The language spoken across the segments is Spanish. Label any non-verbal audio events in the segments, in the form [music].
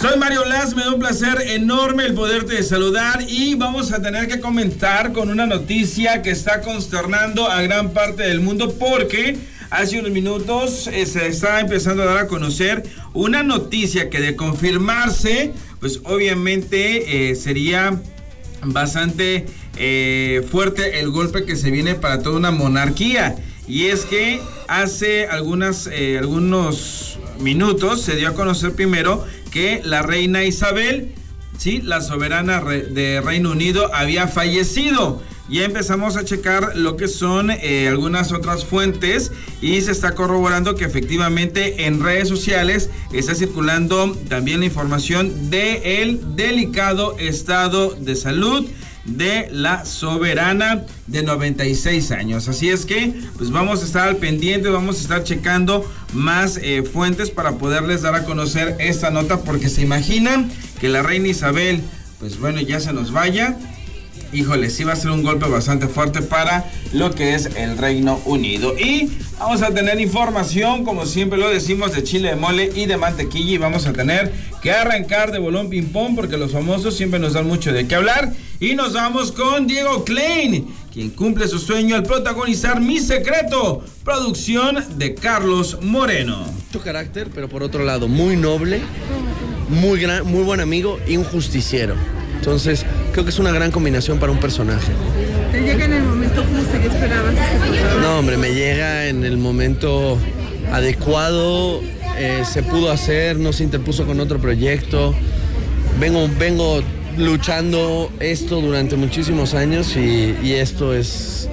Soy Mario Blas, me da un placer enorme el poderte saludar y vamos a tener que comentar con una noticia que está consternando a gran parte del mundo porque hace unos minutos eh, se está empezando a dar a conocer una noticia que de confirmarse, pues obviamente eh, sería bastante eh, fuerte el golpe que se viene para toda una monarquía. Y es que hace algunas, algunos minutos se dio a conocer primero que la reina Isabel, ¿sí? la soberana de Reino Unido, había fallecido. Ya empezamos a checar lo que son eh, algunas otras fuentes y se está corroborando que efectivamente en redes sociales está circulando también la información de el delicado estado de salud de la soberana de 96 años. Así es que, pues vamos a estar al pendiente, vamos a estar checando más eh, fuentes para poderles dar a conocer esta nota, porque se imaginan que la reina Isabel, pues bueno, ya se nos vaya híjole, sí va a ser un golpe bastante fuerte para lo que es el Reino Unido. Y vamos a tener información, como siempre lo decimos, de chile de mole y de mantequilla. Y vamos a tener que arrancar de bolón ping-pong porque los famosos siempre nos dan mucho de qué hablar. Y nos vamos con Diego Klein, quien cumple su sueño al protagonizar Mi Secreto, producción de Carlos Moreno. Mucho carácter, pero por otro lado, muy noble, muy, gran, muy buen amigo y un justiciero. Entonces, creo que es una gran combinación para un personaje. ¿Te llega en el momento justo que esperabas? No, hombre, me llega en el momento adecuado, eh, se pudo hacer, no se interpuso con otro proyecto. Vengo, vengo luchando esto durante muchísimos años y, esto es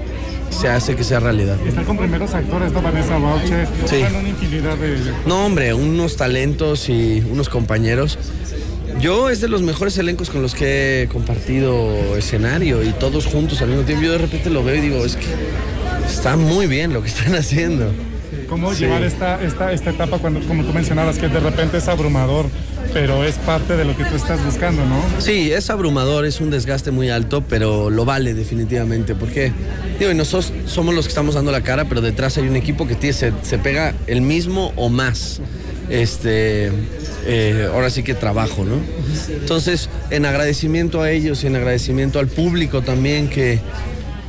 se hace que sea realidad. Están con primeros actores, ¿no? Vanessa Boucher, sí. una infinidad de... No, hombre, unos talentos y unos compañeros yo es de los mejores elencos con los que he compartido escenario y todos juntos al mismo tiempo. Yo de repente lo veo y digo, es que está muy bien lo que están haciendo. ¿Cómo llevar esta, esta, esta etapa cuando, como tú mencionabas, que de repente es abrumador, pero es parte de lo que tú estás buscando, ¿no? Sí, es abrumador, es un desgaste muy alto, pero lo vale definitivamente, porque, digo, nosotros somos los que estamos dando la cara, pero detrás hay un equipo que tiene, se, se pega el mismo o más. Este, eh, ahora sí que trabajo, ¿no? Entonces, en agradecimiento a ellos y en agradecimiento al público también que,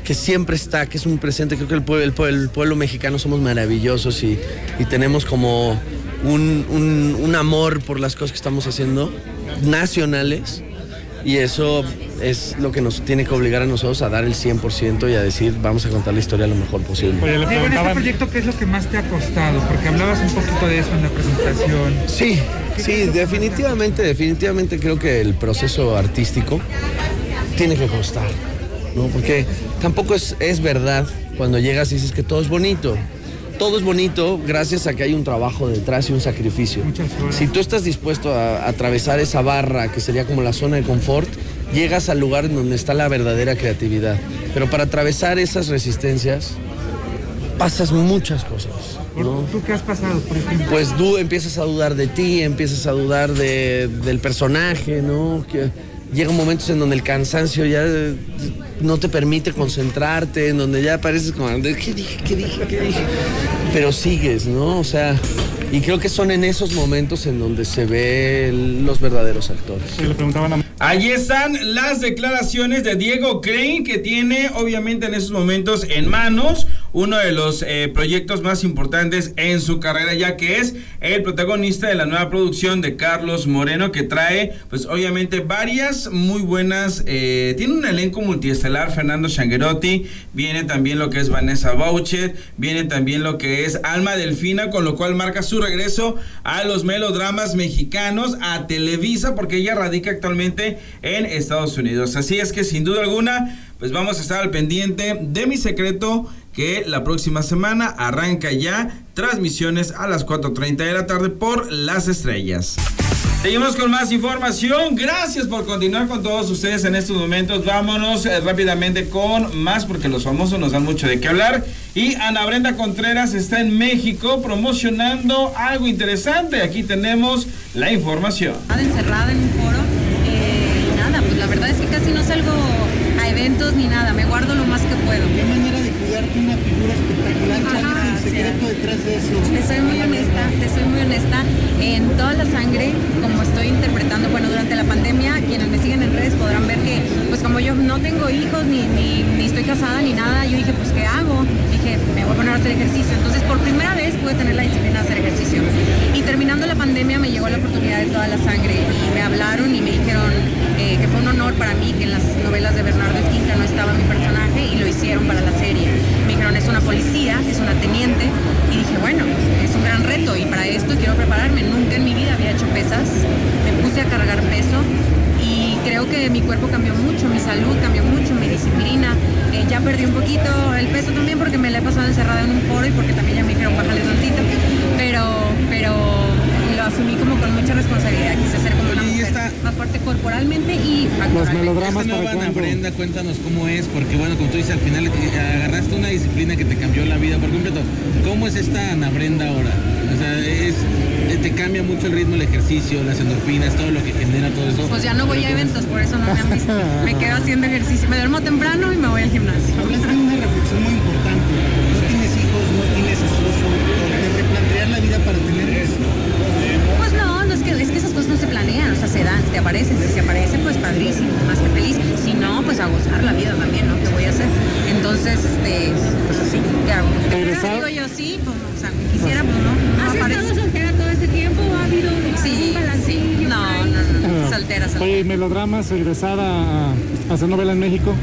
que siempre está, que es un presente, creo que el pueblo, mexicano somos maravillosos y, tenemos como un, un, amor por las cosas que estamos haciendo, nacionales, y eso es lo que nos tiene que obligar a nosotros a dar el 100% y a decir, vamos a contar la historia lo mejor posible. Oye, en este proyecto, ¿qué es lo que más te ha costado? Porque hablabas un poquito de eso en la presentación. Sí, sí, definitivamente, definitivamente creo que el proceso artístico tiene que costar, ¿no? Porque tampoco es, es verdad cuando llegas y dices que todo es bonito todo es bonito gracias a que hay un trabajo detrás y un sacrificio. Si tú estás dispuesto a, atravesar esa barra que sería como la zona de confort, llegas al lugar donde está la verdadera creatividad. Pero para atravesar esas resistencias pasas muchas cosas. ¿Tú qué has pasado, por ejemplo? Pues tú empiezas a dudar de ti, empiezas a dudar del personaje, ¿no? Que llega momentos en donde el cansancio ya no te permite concentrarte, en donde ya pareces como, ¿qué dije? ¿Qué dije? ¿Qué dije? Pero sigues, ¿no? O sea, y creo que son en esos momentos en donde se ven los verdaderos actores. Allí están las declaraciones de Diego Crane, que tiene obviamente en esos momentos en manos uno de los eh, proyectos más importantes en su carrera, ya que es el protagonista de la nueva producción de Carlos Moreno, que trae, pues obviamente, varias muy buenas. Eh, tiene un elenco multiestelar, Fernando Shangerotti, viene también lo que es Vanessa Bouchet, viene también lo que es Alma Delfina, con lo cual marca su regreso a los melodramas mexicanos, a Televisa, porque ella radica actualmente en Estados Unidos. Así es que, sin duda alguna, pues vamos a estar al pendiente de mi secreto que la próxima semana arranca ya transmisiones a las 4.30 de la tarde por Las Estrellas. Seguimos con más información. Gracias por continuar con todos ustedes en estos momentos. Vámonos eh, rápidamente con más porque los famosos nos dan mucho de qué hablar. Y Ana Brenda Contreras está en México promocionando algo interesante. Aquí tenemos la información. Encerrada en un foro. Eh, nada, pues la verdad es que casi no salgo a eventos ni nada. Me guardo lo más que puedo. ¿Qué manera de cuidar darte una figura espectacular. ¿Cuál Ajá, es el secreto detrás de eso? Te soy muy honesta, te soy muy honesta. En toda la sangre, como estoy interpretando, bueno, durante la pandemia, quienes me siguen en redes podrán ver que, pues como yo no tengo hijos, ni, ni, ni estoy casada, ni nada, yo dije, pues ¿qué hago? Dije, me voy a poner a hacer ejercicio. Entonces, por primera vez pude tener la disciplina de hacer ejercicio. Y terminando la pandemia me llegó la oportunidad de toda la sangre y me hablaron y me dijeron eh, que fue un honor para mí que en las novelas de Bernardo Esquinca no estaba mi personaje y para la serie. Me dijeron, es una policía, es una teniente. Y dije, bueno, es un gran reto y para esto quiero prepararme. Nunca en mi vida había hecho pesas. Me puse a cargar peso y creo que mi cuerpo cambió mucho, mi salud cambió mucho, mi disciplina. Eh, ya perdí un poquito el peso también porque me la he pasado encerrada en un foro y porque también ya me dijeron bájale tantito. Pero, pero lo asumí como con mucha responsabilidad. Quise ser como esta- fuerte corporalmente y Los melodramas Esta para nueva Ana. Brenda, cuéntanos cómo es, porque bueno, como tú dices, al final eh, agarraste una disciplina que te cambió la vida por completo. ¿Cómo es esta Ana Brenda ahora? O sea, es, eh, te cambia mucho el ritmo, el ejercicio, las endorfinas, todo lo que genera todo eso. Pues ya no voy a eventos, por eso no me han visto. [laughs] Me quedo haciendo ejercicio. Me duermo temprano y me voy al gimnasio. Oye, ¿y melodramas, regresar a, hacer novela en México.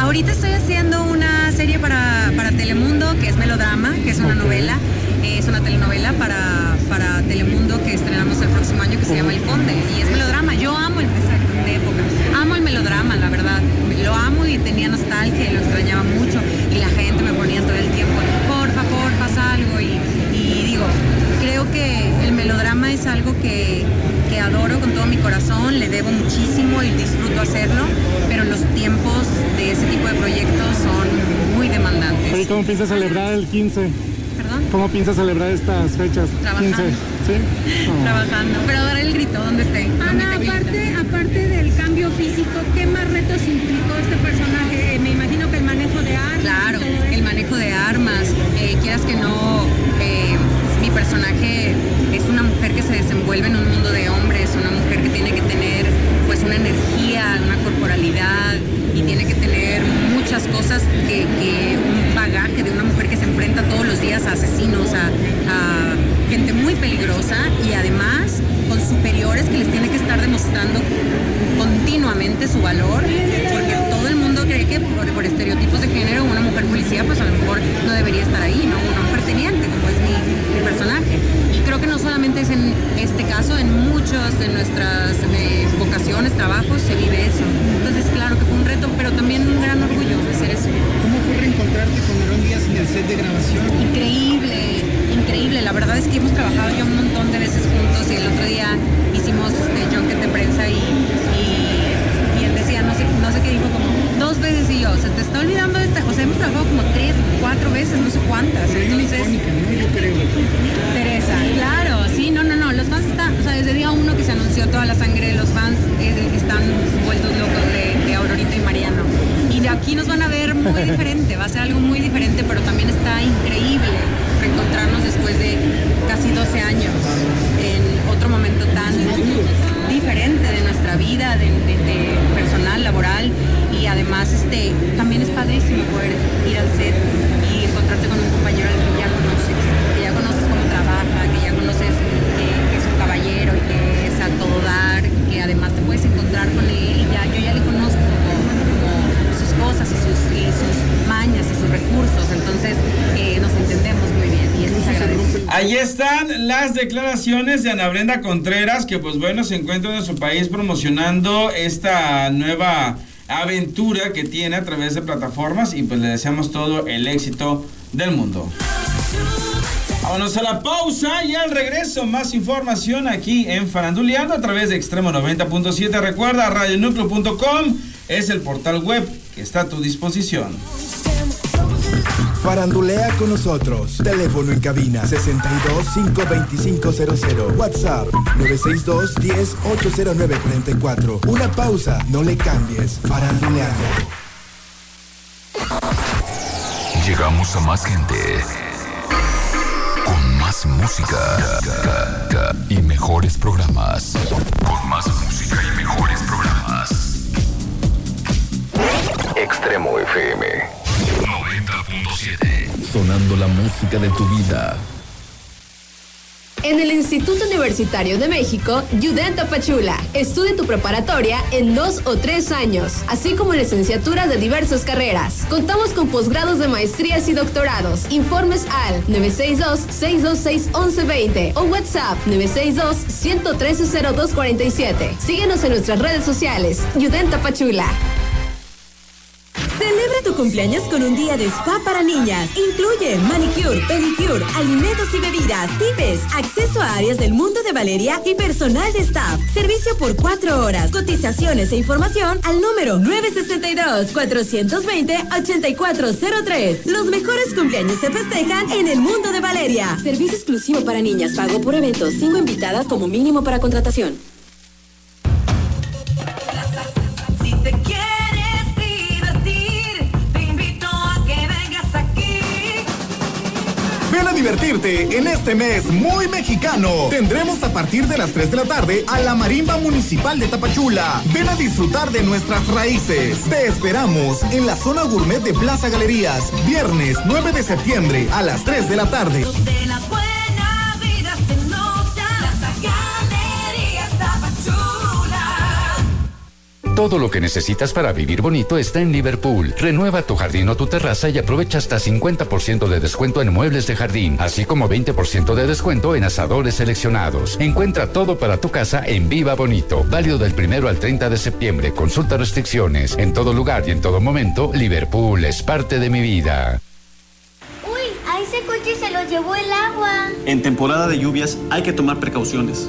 Ahorita estoy haciendo una serie para, para Telemundo, que es Melodrama, que es una novela, eh, es una telenovela para, para Telemundo que estrenamos el próximo año que se llama El Conde, y es melodrama. Yo amo el de época, amo el melodrama, la verdad. Lo amo y tenía nostalgia y lo extrañaba mucho, y la gente me ponía todo el tiempo, porfa, porfa, haz algo, y, y digo, creo que el melodrama es algo que, que adoro con todo mi corazón, le debo muchísimo y disfruto hacerlo, pero los tiempos de ese tipo de proyectos son muy demandantes. ¿cómo piensas celebrar el 15? ¿Perdón? ¿Cómo piensas celebrar estas fechas? Trabajando. 15. ¿Sí? [laughs] No. Trabajando, pero dar el grito donde esté. Ana, aparte, aparte del cambio físico, ¿qué más retos implicó este personaje? Me nuestras eh, vocaciones, trabajos, se vive eso. Entonces, claro que fue un reto, pero también un gran orgullo de ser eso. ¿Cómo fue reencontrarte con Aarón Díaz en el set de grabación? Increíble, increíble. La verdad es que hemos trabajado ya un montón de veces juntos y el otro día hicimos este, junket de prensa y, y, y él decía, no sé, no sé qué dijo, como dos veces y yo, se te está olvidando esta, o sea, hemos trabajado como tres, cuatro veces, no sé cuántas. Entonces, muy diferente, va a ser algo muy diferente, pero también está increíble reencontrarnos después de casi 12 años en otro momento tan diferente de nuestra vida, de, personal, laboral, y además este, también es padrísimo poder ir al set y encontrarte con un compañero al que ya conoces, que ya conoces cómo trabaja, que ya conoces que, es un caballero y que es a todo dar, que además te puedes encontrar con él y ya, yo ya le conozco cosas y sus, y sus mañas y sus recursos, entonces eh, nos entendemos muy bien y eso se agradece. Ahí están las declaraciones de Ana Brenda Contreras, que pues bueno, se encuentra en su país promocionando esta nueva aventura que tiene a través de plataformas y pues le deseamos todo el éxito del mundo. Vámonos a la pausa y al regreso más información aquí en Faranduleando a través de Extremo 90.7. Recuerda, radionucleo.com es el portal web que está a tu disposición. Farandulea con nosotros. Teléfono en cabina 62 52500. WhatsApp 962 10 80944. Una pausa, no le cambies. Faranduleando. llegamos a más gente. Con más música y mejores programas. Con más música y mejores programas. Extremo FM 90.7. Sonando la música de tu vida. En el Instituto Universitario de México, Yudén Tapachula. Estudia tu preparatoria en dos o tres años, así como licenciaturas de diversas carreras. Contamos con posgrados de maestrías y doctorados. Informes al 962-626-1120 o WhatsApp 962-113-0247. Síguenos en nuestras redes sociales. Yudén Tapachula. Celebra tu cumpleaños con un día de spa para niñas. Incluye manicure, pedicure, alimentos y bebidas, tipes, acceso a áreas del mundo de Valeria y personal de staff. Servicio por cuatro horas. Cotizaciones e información al número 962-420-8403. Los mejores cumpleaños se festejan en el mundo de Valeria. Servicio exclusivo para niñas. Pago por eventos. Cinco invitadas como mínimo para contratación. Divertirte en este mes muy mexicano. Tendremos a partir de las 3 de la tarde a la Marimba Municipal de Tapachula. Ven a disfrutar de nuestras raíces. Te esperamos en la zona gourmet de Plaza Galerías, viernes 9 de septiembre a las 3 de la tarde. Todo lo que necesitas para vivir bonito está en Liverpool. Renueva tu jardín o tu terraza y aprovecha hasta 50% de descuento en muebles de jardín, así como 20% de descuento en asadores seleccionados. Encuentra todo para tu casa en Viva Bonito. Válido del primero al 30 de septiembre. Consulta restricciones. En todo lugar y en todo momento, Liverpool es parte de mi vida. Uy, a ese coche se lo llevó el agua. En temporada de lluvias hay que tomar precauciones.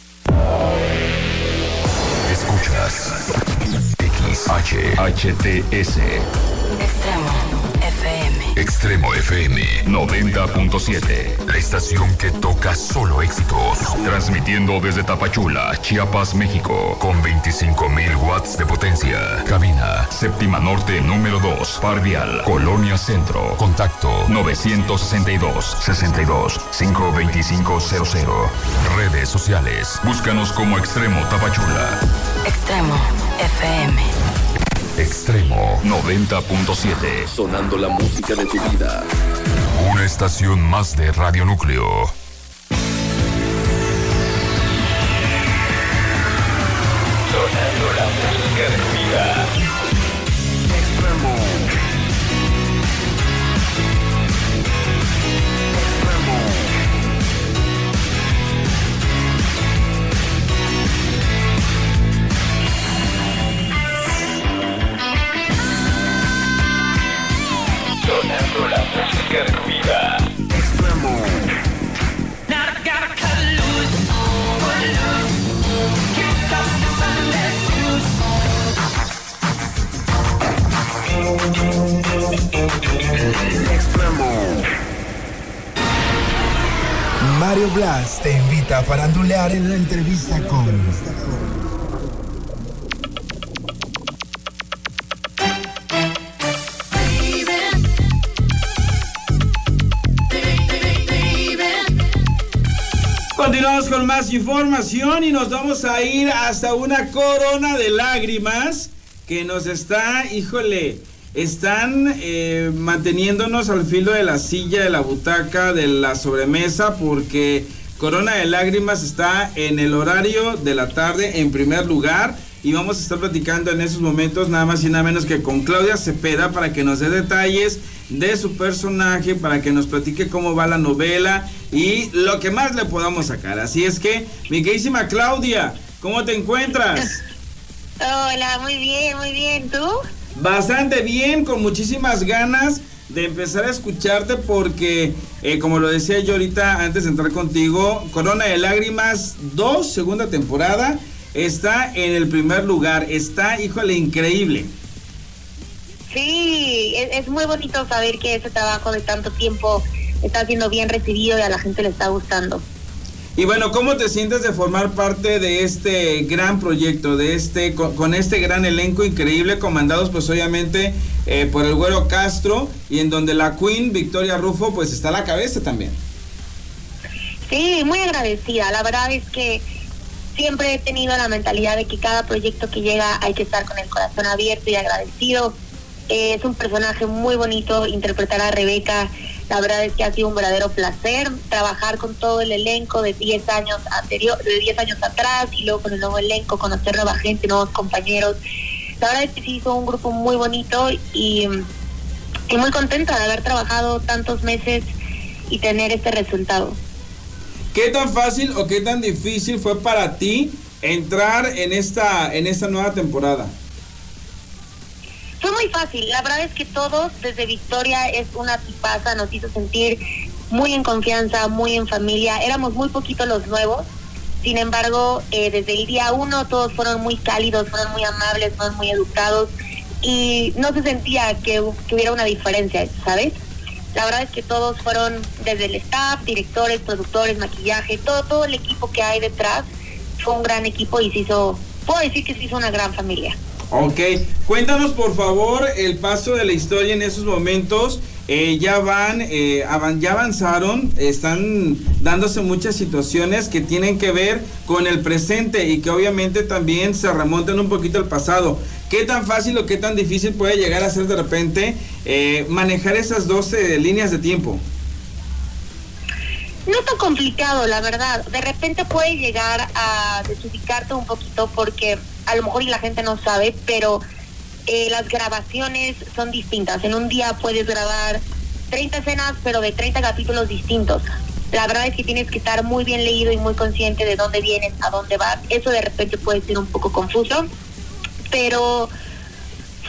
XHHTS. Extremo FM. Extremo FM 90.7. La estación que toca solo éxitos. Transmitiendo desde Tapachula, Chiapas, México. Con 25.000 watts de potencia. Cabina, séptima norte número 2. Parvial, Colonia Centro. Contacto 962 62 52500. Redes sociales. Búscanos como Extremo Tapachula. Extremo FM. Extremo 90.7. Sonando la música de tu vida. Una estación más de Radio Núcleo. Mario Blas te invita a farandulear en la entrevista con Continuamos con más información y nos vamos a ir hasta una corona de lágrimas que nos está, híjole, están eh, manteniéndonos al filo de la silla, de la butaca, de la sobremesa, porque Corona de Lágrimas está en el horario de la tarde en primer lugar. Y vamos a estar platicando en esos momentos nada más y nada menos que con Claudia Cepeda para que nos dé detalles de su personaje, para que nos platique cómo va la novela y lo que más le podamos sacar. Así es que, mi queridísima Claudia, ¿cómo te encuentras? [laughs] Hola, muy bien, muy bien. ¿Tú? Bastante bien, con muchísimas ganas de empezar a escucharte porque, eh, como lo decía yo ahorita antes de entrar contigo, Corona de Lágrimas 2, segunda temporada, está en el primer lugar. Está, híjole, increíble. Sí, es, es muy bonito saber que ese trabajo de tanto tiempo está siendo bien recibido y a la gente le está gustando. Y bueno, ¿cómo te sientes de formar parte de este gran proyecto, de este, con, este gran elenco increíble, comandados pues obviamente eh, por el Güero Castro y en donde la Queen Victoria Rufo pues está a la cabeza también? Sí, muy agradecida. La verdad es que siempre he tenido la mentalidad de que cada proyecto que llega hay que estar con el corazón abierto y agradecido. Es un personaje muy bonito interpretar a Rebeca. La verdad es que ha sido un verdadero placer trabajar con todo el elenco de 10 años anterior, de 10 años atrás y luego con el nuevo elenco, conocer nueva gente, nuevos compañeros. La verdad es que sí hizo un grupo muy bonito y, y muy contenta de haber trabajado tantos meses y tener este resultado. ¿Qué tan fácil o qué tan difícil fue para ti entrar en esta, en esta nueva temporada? Muy fácil, la verdad es que todos, desde Victoria es una tipaza, nos hizo sentir muy en confianza, muy en familia, éramos muy poquitos los nuevos, sin embargo, eh, desde el día uno todos fueron muy cálidos, fueron muy amables, fueron muy educados y no se sentía que, que hubiera una diferencia, ¿sabes? La verdad es que todos fueron desde el staff, directores, productores, maquillaje, todo, todo el equipo que hay detrás fue un gran equipo y se hizo, puedo decir que se hizo una gran familia. Ok, cuéntanos por favor el paso de la historia en esos momentos. Eh, ya van, eh, ya avanzaron, están dándose muchas situaciones que tienen que ver con el presente y que obviamente también se remontan un poquito al pasado. ¿Qué tan fácil o qué tan difícil puede llegar a ser de repente eh, manejar esas 12 líneas de tiempo? No tan complicado, la verdad. De repente puede llegar a desubicarte un poquito porque a lo mejor y la gente no sabe, pero eh, las grabaciones son distintas. En un día puedes grabar 30 escenas, pero de 30 capítulos distintos. La verdad es que tienes que estar muy bien leído y muy consciente de dónde vienes, a dónde vas. Eso de repente puede ser un poco confuso, pero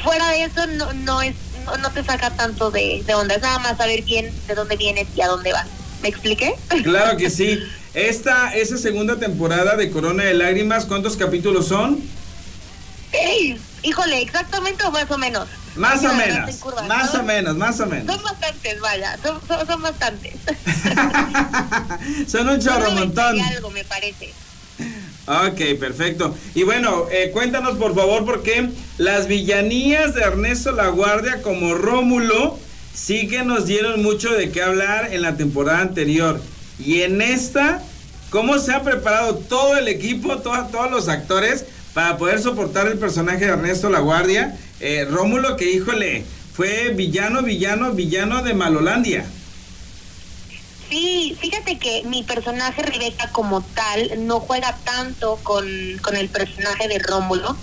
fuera de eso no, no es no, no te saca tanto de, de onda. Es nada más saber bien de dónde vienes y a dónde vas. ¿Me expliqué? [laughs] Claro que sí. Esta, esa segunda temporada de Corona de Lágrimas, ¿cuántos capítulos son? Ey, híjole, exactamente o más o menos. Más o menos, más ¿no? o menos, más o menos. Son bastantes, vaya, son, son, son bastantes. [laughs] Son un chorro Son montón. algo, me parece. Ok, perfecto. Y bueno, eh, cuéntanos por favor por qué las villanías de Ernesto La Guardia como Rómulo sí que nos dieron mucho de qué hablar en la temporada anterior. Y en esta, ¿cómo se ha preparado todo el equipo, to- todos los actores para poder soportar el personaje de Ernesto La Guardia? Eh, Rómulo que, híjole, fue villano, villano, villano de Malolandia. Sí, fíjate que mi personaje Rebeca como tal no juega tanto con, con el personaje de Rómulo.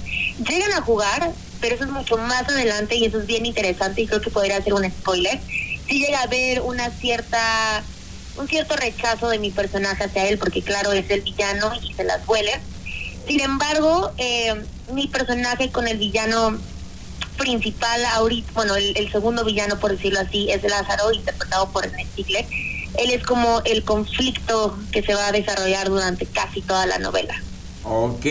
Llegan a jugar, pero eso es mucho más adelante y eso es bien interesante y creo que podría ser un spoiler. Sí llega a haber una cierta un cierto rechazo de mi personaje hacia él porque claro es el villano y se las huele. Sin embargo, eh, mi personaje con el villano principal ahorita, bueno, el, segundo villano, por decirlo así, es Lázaro, interpretado por René Stiglitz. Él es como el conflicto que se va a desarrollar durante casi toda la novela. Ok,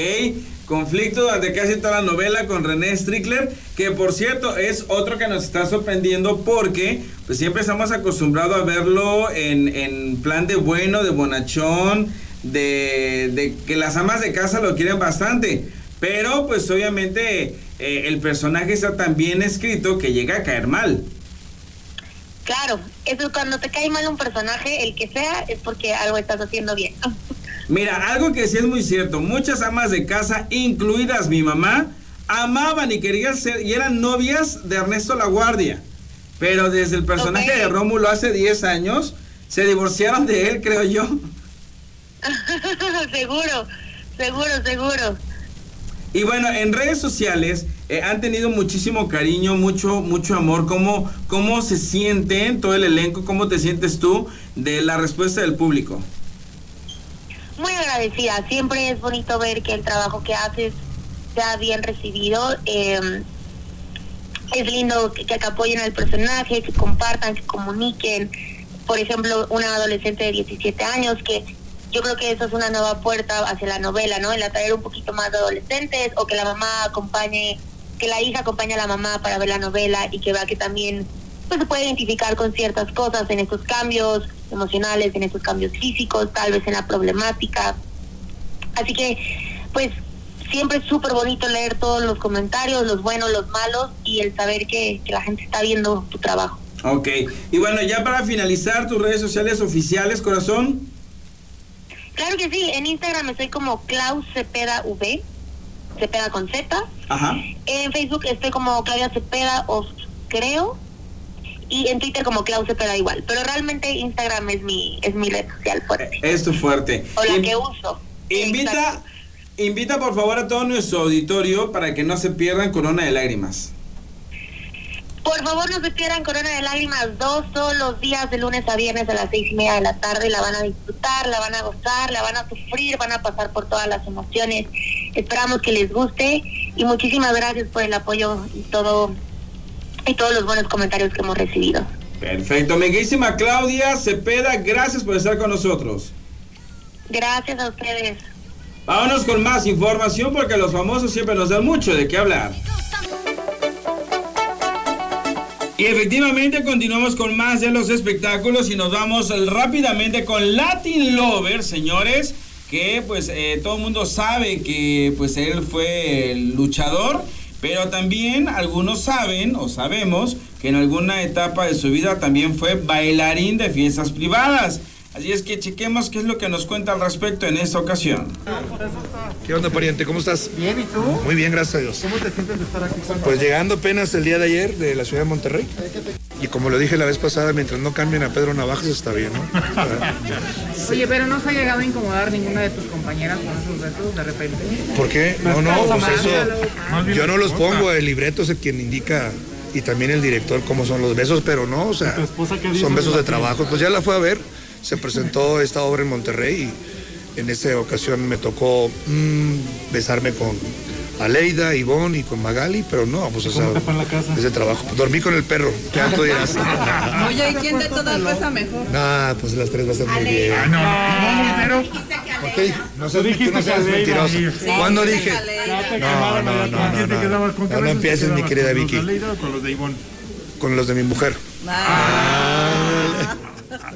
conflicto durante casi toda la novela con René Strickler, que por cierto es otro que nos está sorprendiendo porque pues siempre estamos acostumbrados a verlo en, en plan de bueno, de bonachón, de, de que las amas de casa lo quieren bastante. Pero pues obviamente eh, el personaje está tan bien escrito que llega a caer mal. Claro, eso es cuando te cae mal un personaje, el que sea, es porque algo estás haciendo bien. [laughs] Mira, algo que sí es muy cierto, muchas amas de casa, incluidas mi mamá, amaban y querían ser y eran novias de Ernesto La Guardia. Pero desde el personaje de Rómulo hace 10 años, se divorciaron de él, creo yo. [laughs] seguro, seguro, seguro. Y bueno, en redes sociales eh, han tenido muchísimo cariño, mucho, mucho amor. ¿Cómo, ¿Cómo se sienten todo el elenco? ¿Cómo te sientes tú de la respuesta del público? Muy agradecida, siempre es bonito ver que el trabajo que haces sea bien recibido. Eh, es lindo que, que apoyen al personaje, que compartan, que comuniquen. Por ejemplo, una adolescente de 17 años que yo creo que eso es una nueva puerta hacia la novela, ¿no? El atraer un poquito más de adolescentes o que la mamá acompañe, que la hija acompañe a la mamá para ver la novela y que vea que también pues, se puede identificar con ciertas cosas en estos cambios emocionales, en estos cambios físicos, tal vez en la problemática. Así que, pues, siempre es súper bonito leer todos los comentarios, los buenos, los malos, y el saber que, que la gente está viendo tu trabajo. Ok. Y bueno, ya para finalizar, tus redes sociales oficiales, corazón. Claro que sí, en Instagram estoy como Klaus Cepeda V, Cepeda con Z. Ajá. En Facebook estoy como Claudia Cepeda, os creo. Y en Twitter como Klaus Cepeda igual. Pero realmente Instagram es mi, es mi red social fuerte. Es tu fuerte. O la In- que uso. Invita, invita por favor a todo nuestro auditorio para que no se pierdan Corona de Lágrimas. Por favor, no se pierdan Corona de Lágrimas 2 todos los días de lunes a viernes a las seis y media de la tarde. La van a disfrutar, la van a gozar, la van a sufrir, van a pasar por todas las emociones. Esperamos que les guste y muchísimas gracias por el apoyo y todo y todos los buenos comentarios que hemos recibido. Perfecto. Miguelísima Claudia Cepeda, gracias por estar con nosotros. Gracias a ustedes. Vámonos con más información porque los famosos siempre nos dan mucho de qué hablar. Y efectivamente continuamos con más de los espectáculos y nos vamos rápidamente con Latin Lover, señores, que pues eh, todo el mundo sabe que pues él fue el luchador, pero también algunos saben o sabemos que en alguna etapa de su vida también fue bailarín de fiestas privadas. Así es que chequemos qué es lo que nos cuenta al respecto en esta ocasión. ¿Qué onda, pariente? ¿Cómo estás? Bien, ¿y tú? Muy bien, gracias a Dios. ¿Cómo te sientes de estar aquí con Pues llegando apenas el día de ayer de la ciudad de Monterrey. Y como lo dije la vez pasada, mientras no cambien a Pedro Navajas está bien, ¿no? [laughs] Oye, pero no se ha llegado a incomodar ninguna de tus compañeras con esos besos de repente. ¿Por qué? No, no, pues eso. Yo no los pongo, el libreto es el quien indica y también el director cómo son los besos, pero no, o sea, qué dice son besos de trabajo. Pues ya la fue a ver, se presentó esta obra en Monterrey y en esa ocasión me tocó mm, besarme con Aleida, Ivonne y con Magali, pero no, pues o sea, ¿Cómo te fue en la casa? ese trabajo. Dormí con el perro, ¿qué tú dirás? [laughs] Oye, ¿y quién de todas pesa mejor? Nah, pues las tres va a ser muy bien. Ah, no, no. No seas, dijiste no seas que Aleida, mentiroso. Sí, ¿Cuándo dije? No, no, no, ¿Con no, no. No, empieces, mi querida ¿Con los Vicky. de Aleida o con los de Ivonne? Con los de mi mujer.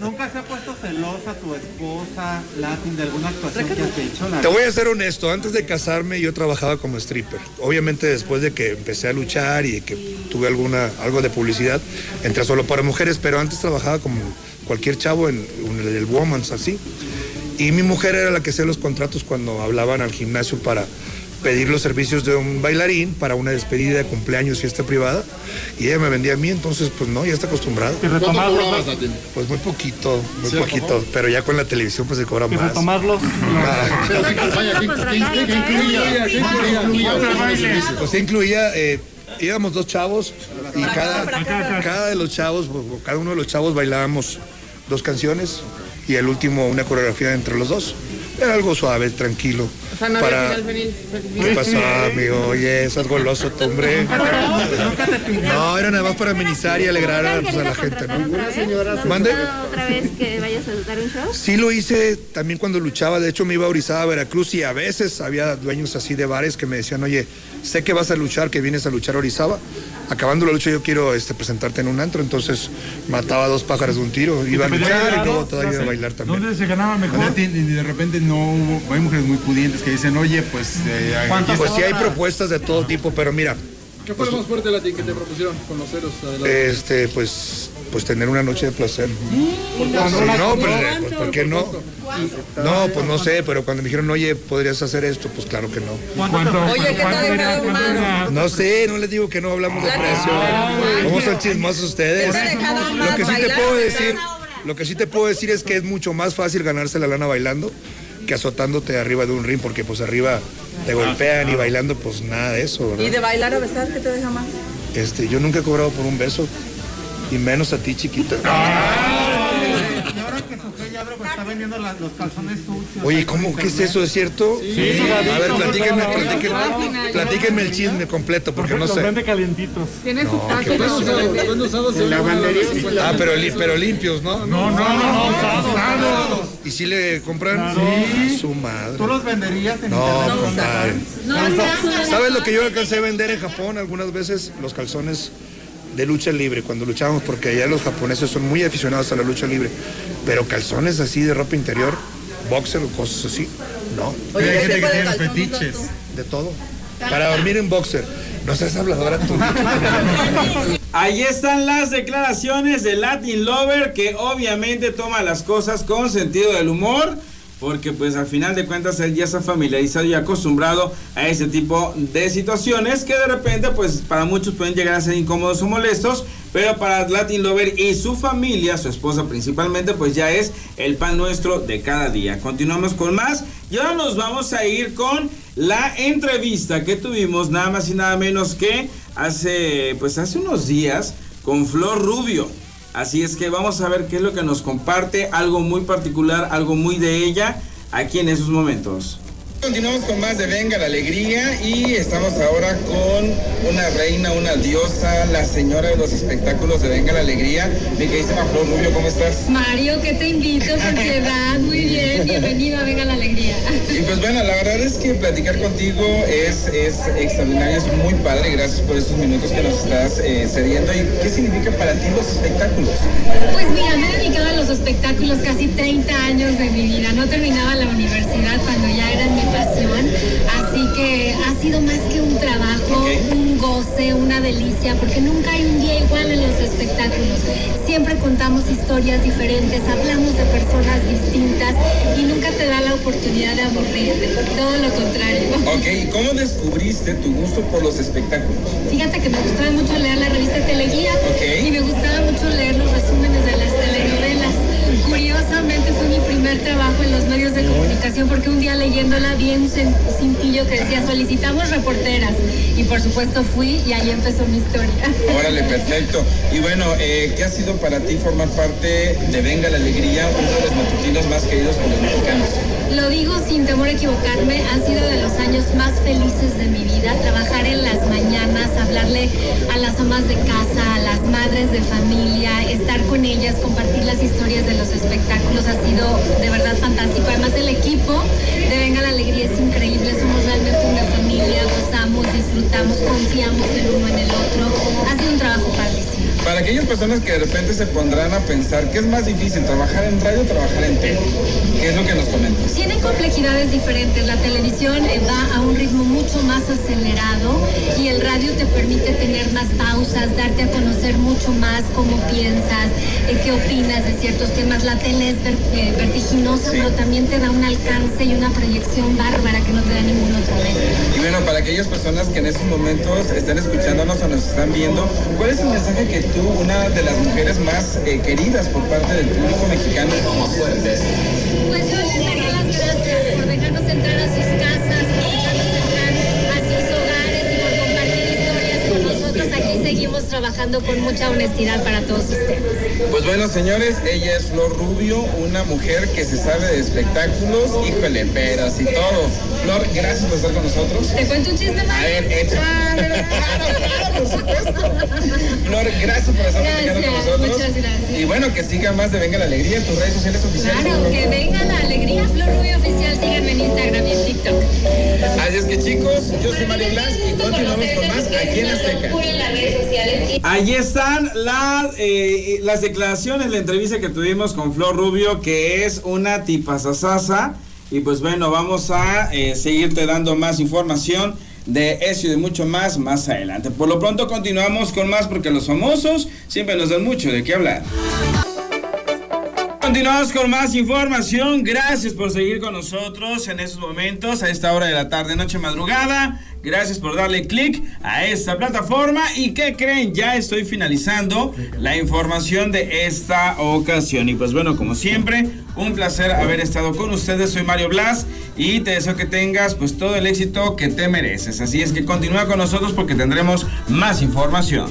¿Nunca se ha puesto celosa tu esposa, Latin, de alguna actuación que has hecho? Te voy a ser honesto, antes de casarme yo trabajaba como stripper. Obviamente después de que empecé a luchar y que tuve alguna algo de publicidad, entré solo para mujeres, pero antes trabajaba como cualquier chavo en, en el Woman's así. Y mi mujer era la que hacía los contratos cuando hablaban al gimnasio para pedir los servicios de un bailarín para una despedida de cumpleaños, fiesta privada, y ella me vendía a mí, entonces pues no, ya está acostumbrado. ¿Y cobrabas, Latin? Pues muy poquito, muy ¿Sí, poquito, pero ya con la televisión pues se cobra ¿Y más. retomarlos? Ah. Pero ¿qué campaña? ¿Qué- qué- qué- qué incluía? ¿Qué incluía? Pues? Pues incluía, eh, íbamos dos chavos y cada, cada de los chavos, cada uno de los chavos bailábamos dos canciones y el último una coreografía entre los dos. Era algo suave, tranquilo. O sea, no para- había final feliz. ¿Qué pasó, amigo? Oye, estás goloso, tú, hombre. [laughs] No, era nada más para amenizar y alegrar a, pues, a la gente, ¿no? ¿Mande? otra vez que vayas a dar un show? Sí lo hice también cuando luchaba, de hecho me iba a Orizaba, Veracruz y a veces había dueños así de bares que me decían, oye, sé que vas a luchar, que vienes a luchar a Orizaba, acabando la lucha yo quiero este, presentarte en un antro, entonces mataba dos pájaros de un tiro, iba a ¿Te pedían luchar y luego todavía iba a bailar también. ¿Dónde se ganaba mejor? Y de repente no hubo, hay mujeres muy pudientes que dicen, oye, pues... Eh, aquí Pues sí hay propuestas de todo tipo, pero mira, ¿Qué fue lo más fuerte Latin que te propusieron con los ceros? Adelante. este, pues, pues tener una noche de placer. ¿Por qué? Sí, no, pues, ¿por qué no? No, pues no sé, pero cuando me dijeron, oye, ¿podrías hacer esto? Pues claro que no. Oye, ¿qué? No sé, no les digo que no hablamos de precio. ¿Cómo son chismosos ustedes? ¿Te ha dejado Lo más que sí te puedo decir, lo que sí te puedo decir es que es mucho más fácil ganarse la lana bailando que azotándote arriba de un ring, porque pues arriba te golpean y bailando pues nada de eso, ¿Y de bailar a besar qué te deja más? Este, yo nunca he cobrado por un beso y menos a ti chiquita. está vendiendo la- los calzones sucios. Oye, ¿cómo? ¿Qué es eso? ¿Es cierto? Sí, A ver, platíquenme, platíquenme, platíquenme el chisme completo, porque no Los sé. vende calientitos. Tiene su No. ¿qué lavandería. Ah, pero, li- pero limpios, ¿no? No, no, no, no, usados. ¿Y si le compran? Sí. Su madre. ¿Tú los venderías en No, internet? compadre. No, no. ¿Sabes lo que yo alcancé a vender en Japón algunas veces? Los calzones de lucha libre, cuando luchábamos, porque allá los japoneses son muy aficionados a la lucha libre. Pero calzones así de ropa interior, boxer o cosas así, no. Oye, Hay ¿qué gente que de tiene fetiches. De todo. Para dormir en boxer. No seas habladora tú. [laughs] Ahí están las declaraciones de Latin Lover que obviamente toma las cosas con sentido del humor. Porque pues al final de cuentas él ya está familiarizado y acostumbrado a ese tipo de situaciones que de repente pues para muchos pueden llegar a ser incómodos o molestos. Pero para Latin Lover y su familia, su esposa principalmente, pues ya es el pan nuestro de cada día. Continuamos con más y ahora nos vamos a ir con la entrevista que tuvimos nada más y nada menos que hace pues hace unos días con Flor Rubio. Así es que vamos a ver qué es lo que nos comparte, algo muy particular, algo muy de ella, aquí en esos momentos. Continuamos con más de Venga la Alegría y estamos ahora con una reina, una diosa, la señora de los espectáculos de Venga la Alegría. Mi queridísima Flor Rubio, ¿cómo estás? Mario, que te invito por piedad. Muy bien, bienvenido a Venga la Alegría. Y pues bueno, la verdad es que platicar contigo es, es extraordinario, es muy padre. Gracias por estos minutos que nos estás eh, cediendo. ¿Y qué significa para ti los espectáculos? Pues mira, me he dedicado a los espectáculos casi 30 años de mi vida. No terminaba la universidad cuando ya era mi pasión. Así que ha sido más que un trabajo, un goce, una delicia, porque nunca hay un día igual en los espectáculos. Siempre contamos historias diferentes, hablamos de personas distintas y nunca te da la oportunidad de aburrirte. Todo lo contrario. Ok, ¿y cómo descubriste tu gusto por los espectáculos? Fíjate que me gustaba mucho leer la revista Teleguía y me gustaba mucho leer primer trabajo en los medios de comunicación porque un día leyéndola vi un cin- cintillo que decía solicitamos reporteras y por supuesto fui y ahí empezó mi historia. [laughs] Órale, perfecto. Y bueno, eh, ¿qué ha sido para ti formar parte de Venga la Alegría, uno de los matutinos más queridos por los mexicanos? Lo digo sin temor a equivocarme, han sido de los años más felices de mi vida. Trabajar en las mañanas, hablarle a las amas de casa, a las madres de familia, estar con ellas, compartir las historias de los espectáculos ha sido de verdad fantástico. Además el equipo de Venga la Alegría es increíble, somos realmente una familia, gozamos, disfrutamos, confiamos el uno en el otro. Ha sido un trabajo padrísimo. Para aquellas personas que de repente se pondrán a pensar, ¿qué es más difícil, trabajar en radio o trabajar en tele? ¿Qué es lo que nos comentas? Tienen complejidades diferentes. La televisión eh, va acelerado y el radio te permite tener más pausas, darte a conocer mucho más cómo piensas, eh, qué opinas de ciertos temas. La tele es ver- eh, vertiginosa, pero también te da un alcance y una proyección bárbara que no te da ningún otro medio. Y bueno, para aquellas personas que en estos momentos están escuchándonos o nos están viendo, ¿cuál es el mensaje que tú, una de las mujeres más eh, queridas por parte del público mexicano, como fuertes? Pues yo seguimos trabajando con mucha honestidad para todos ustedes. Pues bueno, señores, ella es Flor Rubio, una mujer que se sabe de espectáculos, híjole, peras y todo. Flor, gracias por estar con nosotros. ¿Te cuento un chisme más? A ver, echa. [laughs] por supuesto. Flor, gracias por estar platicando con Gracias, nosotros. muchas gracias. Y bueno, que siga más de Venga la Alegría en tus redes sociales oficiales. Claro, que venga Flor Rubio Oficial. Síganme en Instagram y en TikTok. Así es que chicos, yo soy Mario Blas y continuamos con más aquí en Azteca. Allí están la, eh, las declaraciones, la entrevista que tuvimos con Flor Rubio, que es una tipazazasa. Y pues bueno, vamos a eh, seguirte dando más información de eso y de mucho más más adelante. Por lo pronto continuamos con más porque los famosos siempre nos dan mucho de qué hablar. Continuamos con más información. Gracias por seguir con nosotros en estos momentos, a esta hora de la tarde, noche, madrugada. Gracias por darle clic a esta plataforma. ¿Y qué creen? Ya estoy finalizando la información de esta ocasión. Y pues bueno, como siempre, un placer haber estado con ustedes. Soy Mario Blas y te deseo que tengas pues todo el éxito que te mereces. Así es que continúa con nosotros porque tendremos más información.